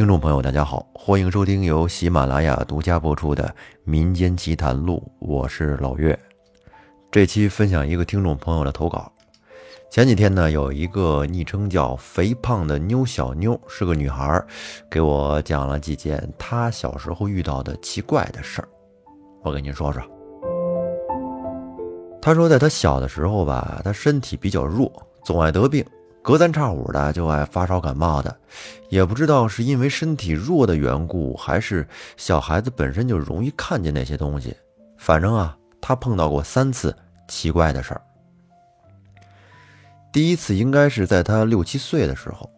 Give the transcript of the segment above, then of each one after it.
听众朋友，大家好，欢迎收听由喜马拉雅独家播出的《民间奇谈录》，我是老岳。这期分享一个听众朋友的投稿。前几天呢，有一个昵称叫“肥胖的妞小妞”，是个女孩，给我讲了几件她小时候遇到的奇怪的事儿。我给您说说。她说，在她小的时候吧，她身体比较弱，总爱得病。隔三差五的就爱发烧感冒的，也不知道是因为身体弱的缘故，还是小孩子本身就容易看见那些东西。反正啊，他碰到过三次奇怪的事儿。第一次应该是在他六七岁的时候，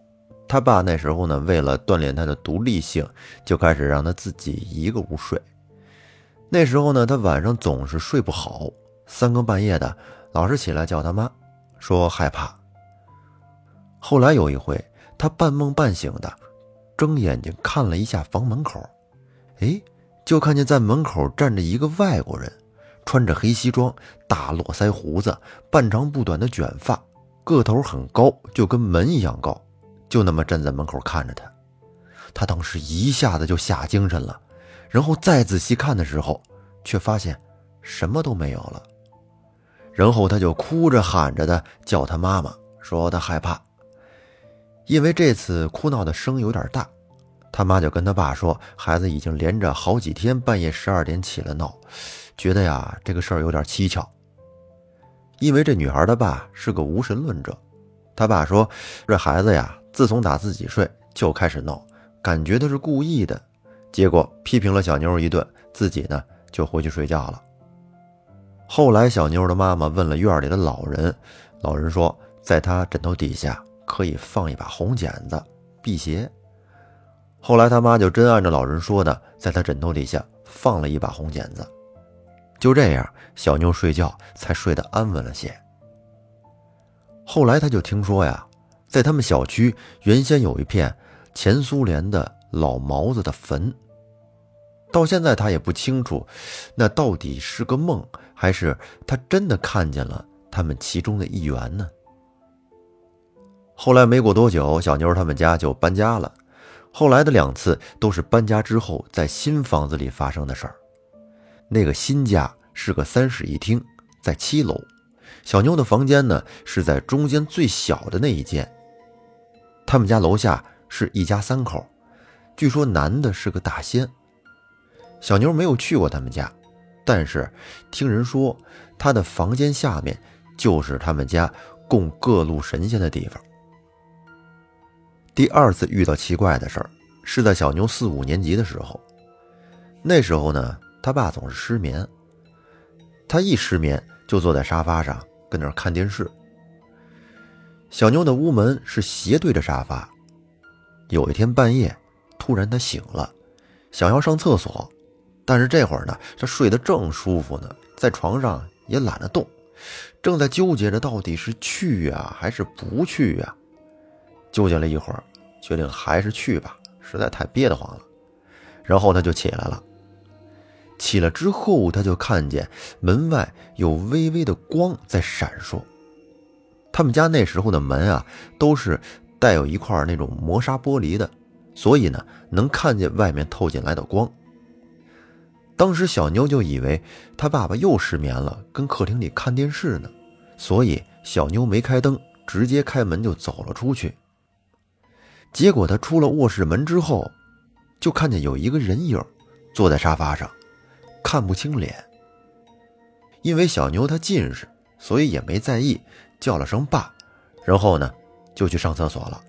他爸那时候呢，为了锻炼他的独立性，就开始让他自己一个屋睡。那时候呢，他晚上总是睡不好，三更半夜的老是起来叫他妈，说害怕。后来有一回，他半梦半醒的，睁眼睛看了一下房门口，哎，就看见在门口站着一个外国人，穿着黑西装、大络腮胡子、半长不短的卷发，个头很高，就跟门一样高，就那么站在门口看着他。他当时一下子就吓精神了，然后再仔细看的时候，却发现什么都没有了。然后他就哭着喊着的叫他妈妈，说他害怕。因为这次哭闹的声有点大，他妈就跟他爸说，孩子已经连着好几天半夜十二点起了闹，觉得呀这个事儿有点蹊跷。因为这女孩的爸是个无神论者，他爸说这孩子呀自从打自己睡就开始闹，感觉他是故意的，结果批评了小妞一顿，自己呢就回去睡觉了。后来小妞的妈妈问了院里的老人，老人说在他枕头底下。可以放一把红剪子辟邪。后来他妈就真按照老人说的，在他枕头底下放了一把红剪子。就这样，小妞睡觉才睡得安稳了些。后来他就听说呀，在他们小区原先有一片前苏联的老毛子的坟。到现在他也不清楚，那到底是个梦，还是他真的看见了他们其中的一员呢？后来没过多久，小妞他们家就搬家了。后来的两次都是搬家之后在新房子里发生的事儿。那个新家是个三室一厅，在七楼。小妞的房间呢是在中间最小的那一间。他们家楼下是一家三口，据说男的是个大仙。小妞没有去过他们家，但是听人说他的房间下面就是他们家供各路神仙的地方。第二次遇到奇怪的事儿，是在小妞四五年级的时候。那时候呢，他爸总是失眠，他一失眠就坐在沙发上跟那儿看电视。小妞的屋门是斜对着沙发。有一天半夜，突然他醒了，想要上厕所，但是这会儿呢，他睡得正舒服呢，在床上也懒得动，正在纠结着到底是去啊还是不去啊。纠结了一会儿，决定还是去吧，实在太憋得慌了。然后他就起来了。起来之后，他就看见门外有微微的光在闪烁。他们家那时候的门啊，都是带有一块那种磨砂玻璃的，所以呢，能看见外面透进来的光。当时小妞就以为他爸爸又失眠了，跟客厅里看电视呢，所以小妞没开灯，直接开门就走了出去。结果他出了卧室门之后，就看见有一个人影坐在沙发上，看不清脸。因为小牛他近视，所以也没在意，叫了声爸，然后呢就去上厕所了。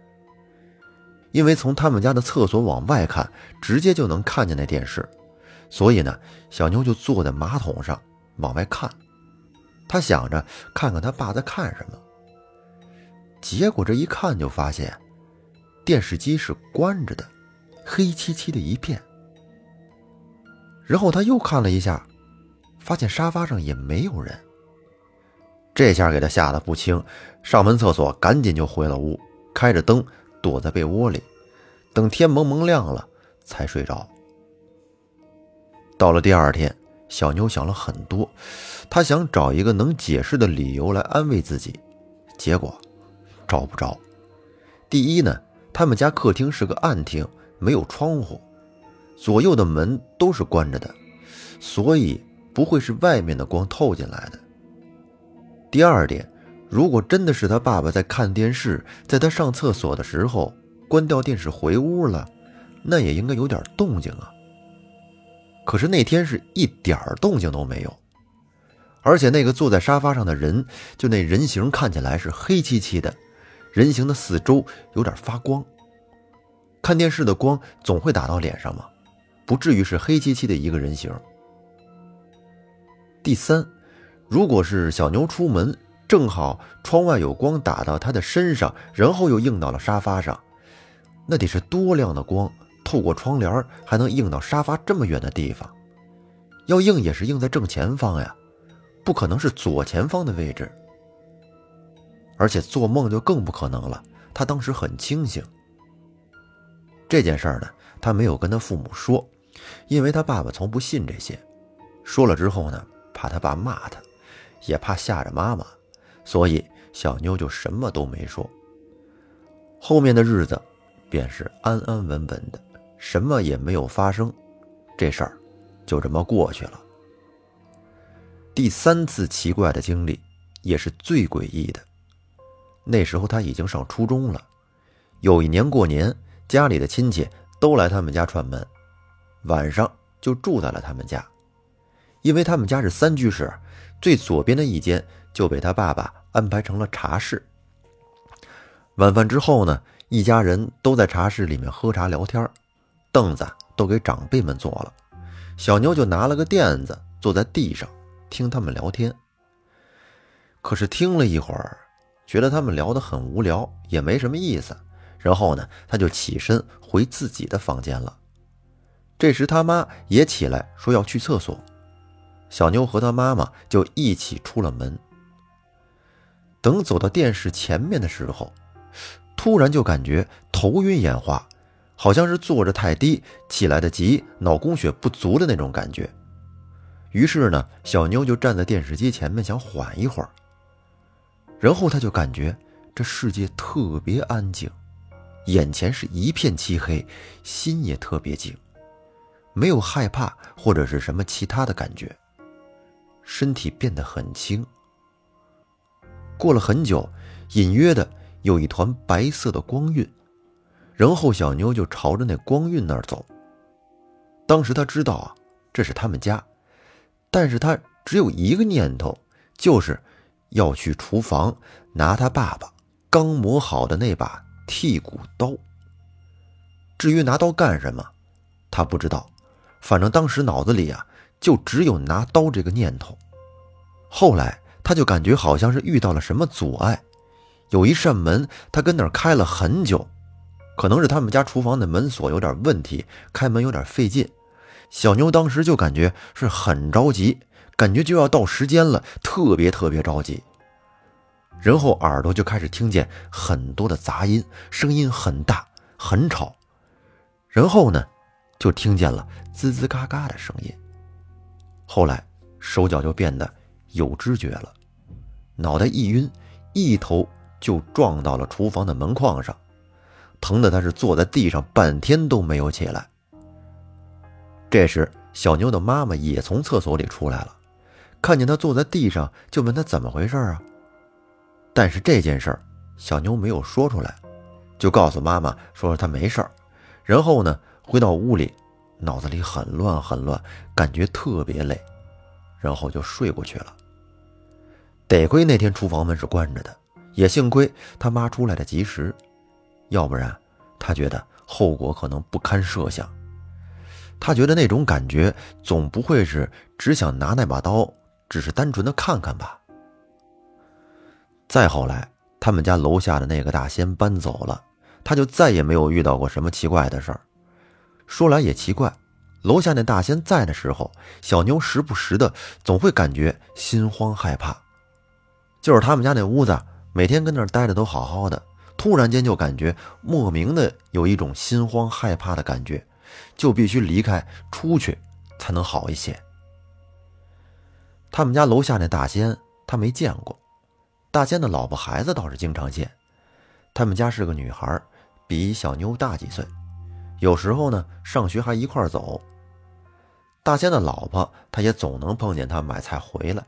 因为从他们家的厕所往外看，直接就能看见那电视，所以呢小牛就坐在马桶上往外看，他想着看看他爸在看什么。结果这一看就发现。电视机是关着的，黑漆漆的一片。然后他又看了一下，发现沙发上也没有人。这下给他吓得不轻，上完厕所，赶紧就回了屋，开着灯躲在被窝里，等天蒙蒙亮了才睡着。到了第二天，小妞想了很多，她想找一个能解释的理由来安慰自己，结果找不着。第一呢。他们家客厅是个暗厅，没有窗户，左右的门都是关着的，所以不会是外面的光透进来的。第二点，如果真的是他爸爸在看电视，在他上厕所的时候关掉电视回屋了，那也应该有点动静啊。可是那天是一点动静都没有，而且那个坐在沙发上的人，就那人形看起来是黑漆漆的，人形的四周有点发光。看电视的光总会打到脸上吗？不至于是黑漆漆的一个人形。第三，如果是小妞出门，正好窗外有光打到她的身上，然后又映到了沙发上，那得是多亮的光！透过窗帘还能映到沙发这么远的地方，要映也是映在正前方呀，不可能是左前方的位置。而且做梦就更不可能了，他当时很清醒。这件事儿呢，他没有跟他父母说，因为他爸爸从不信这些，说了之后呢，怕他爸骂他，也怕吓着妈妈，所以小妞就什么都没说。后面的日子，便是安安稳稳的。什么也没有发生，这事儿就这么过去了。第三次奇怪的经历也是最诡异的。那时候他已经上初中了。有一年过年，家里的亲戚都来他们家串门，晚上就住在了他们家。因为他们家是三居室，最左边的一间就被他爸爸安排成了茶室。晚饭之后呢，一家人都在茶室里面喝茶聊天凳子都给长辈们坐了，小妞就拿了个垫子坐在地上听他们聊天。可是听了一会儿，觉得他们聊得很无聊，也没什么意思。然后呢，他就起身回自己的房间了。这时他妈也起来说要去厕所，小妞和他妈妈就一起出了门。等走到电视前面的时候，突然就感觉头晕眼花。好像是坐着太低，起来的急，脑供血不足的那种感觉。于是呢，小妞就站在电视机前面想缓一会儿。然后他就感觉这世界特别安静，眼前是一片漆黑，心也特别静，没有害怕或者是什么其他的感觉，身体变得很轻。过了很久，隐约的有一团白色的光晕。然后小妞就朝着那光晕那儿走。当时他知道啊，这是他们家，但是他只有一个念头，就是要去厨房拿他爸爸刚磨好的那把剔骨刀。至于拿刀干什么，他不知道，反正当时脑子里啊就只有拿刀这个念头。后来他就感觉好像是遇到了什么阻碍，有一扇门，他跟那儿开了很久。可能是他们家厨房的门锁有点问题，开门有点费劲。小妞当时就感觉是很着急，感觉就要到时间了，特别特别着急。然后耳朵就开始听见很多的杂音，声音很大，很吵。然后呢，就听见了吱吱嘎嘎的声音。后来手脚就变得有知觉了，脑袋一晕，一头就撞到了厨房的门框上。疼的他是坐在地上半天都没有起来。这时，小妞的妈妈也从厕所里出来了，看见他坐在地上，就问他怎么回事啊。但是这件事儿，小妞没有说出来，就告诉妈妈说他没事儿。然后呢，回到屋里，脑子里很乱很乱，感觉特别累，然后就睡过去了。得亏那天厨房门是关着的，也幸亏他妈出来的及时。要不然，他觉得后果可能不堪设想。他觉得那种感觉总不会是只想拿那把刀，只是单纯的看看吧。再后来，他们家楼下的那个大仙搬走了，他就再也没有遇到过什么奇怪的事儿。说来也奇怪，楼下那大仙在的时候，小妞时不时的总会感觉心慌害怕。就是他们家那屋子，每天跟那儿待着都好好的。突然间就感觉莫名的有一种心慌害怕的感觉，就必须离开出去才能好一些。他们家楼下那大仙他没见过，大仙的老婆孩子倒是经常见。他们家是个女孩，比小妞大几岁，有时候呢上学还一块走。大仙的老婆，他也总能碰见他买菜回来。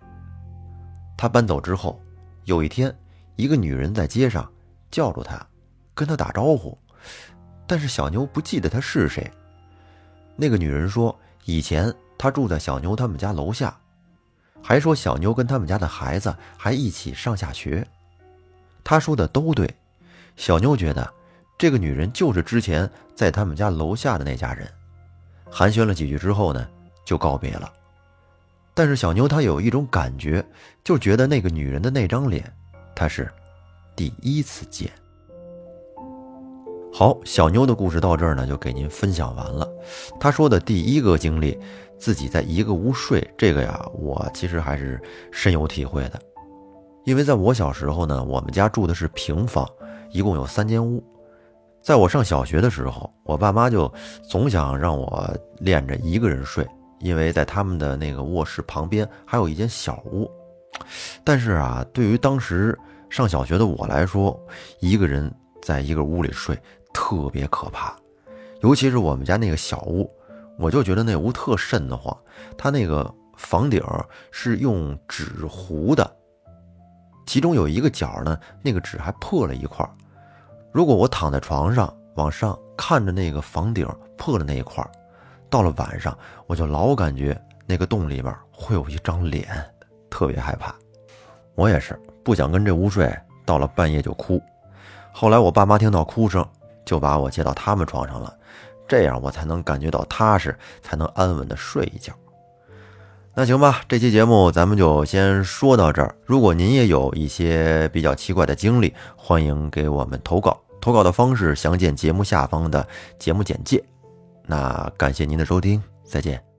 他搬走之后，有一天，一个女人在街上叫住他，跟他打招呼，但是小牛不记得他是谁。那个女人说，以前他住在小牛他们家楼下，还说小妞跟他们家的孩子还一起上下学。他说的都对，小妞觉得这个女人就是之前在他们家楼下的那家人。寒暄了几句之后呢？就告别了，但是小妞她有一种感觉，就觉得那个女人的那张脸，她是第一次见。好，小妞的故事到这儿呢，就给您分享完了。她说的第一个经历，自己在一个屋睡，这个呀，我其实还是深有体会的。因为在我小时候呢，我们家住的是平房，一共有三间屋。在我上小学的时候，我爸妈就总想让我练着一个人睡。因为在他们的那个卧室旁边还有一间小屋，但是啊，对于当时上小学的我来说，一个人在一个屋里睡特别可怕，尤其是我们家那个小屋，我就觉得那屋特瘆得慌。它那个房顶是用纸糊的，其中有一个角呢，那个纸还破了一块。如果我躺在床上往上看着那个房顶破的那一块。到了晚上，我就老感觉那个洞里面会有一张脸，特别害怕。我也是不想跟这屋睡，到了半夜就哭。后来我爸妈听到哭声，就把我接到他们床上了，这样我才能感觉到踏实，才能安稳的睡一觉。那行吧，这期节目咱们就先说到这儿。如果您也有一些比较奇怪的经历，欢迎给我们投稿。投稿的方式详见节目下方的节目简介。那感谢您的收听，再见。